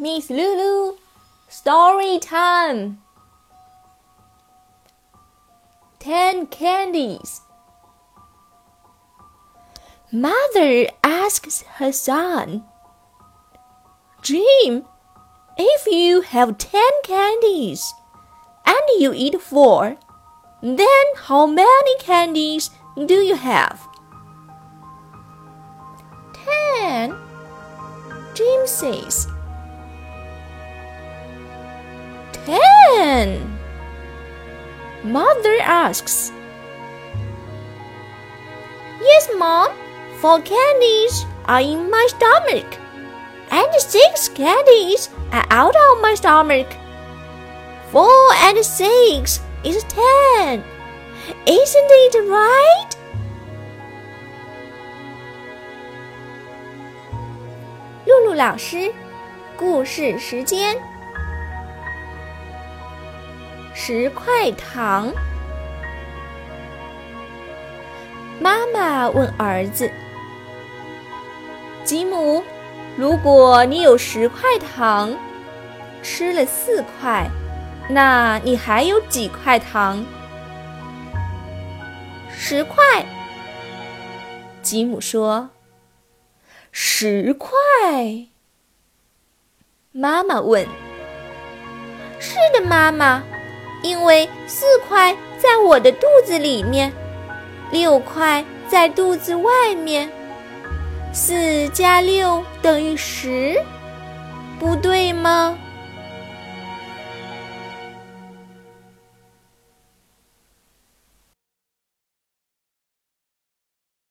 Miss Lulu, story time. Ten candies. Mother asks her son, Jim, if you have ten candies and you eat four, then how many candies do you have? Ten, Jim says. Ten. Mother asks. Yes, Mom. Four candies are in my stomach, and six candies are out of my stomach. Four and six is ten. Isn't it right? 露露老师，故事时间。 十块糖。妈妈问儿子：“吉姆，如果你有十块糖，吃了四块，那你还有几块糖？”十块。吉姆说：“十块。”妈妈问：“是的，妈妈。”因为四块在我的肚子里面，六块在肚子外面，四加六等于十，不对吗？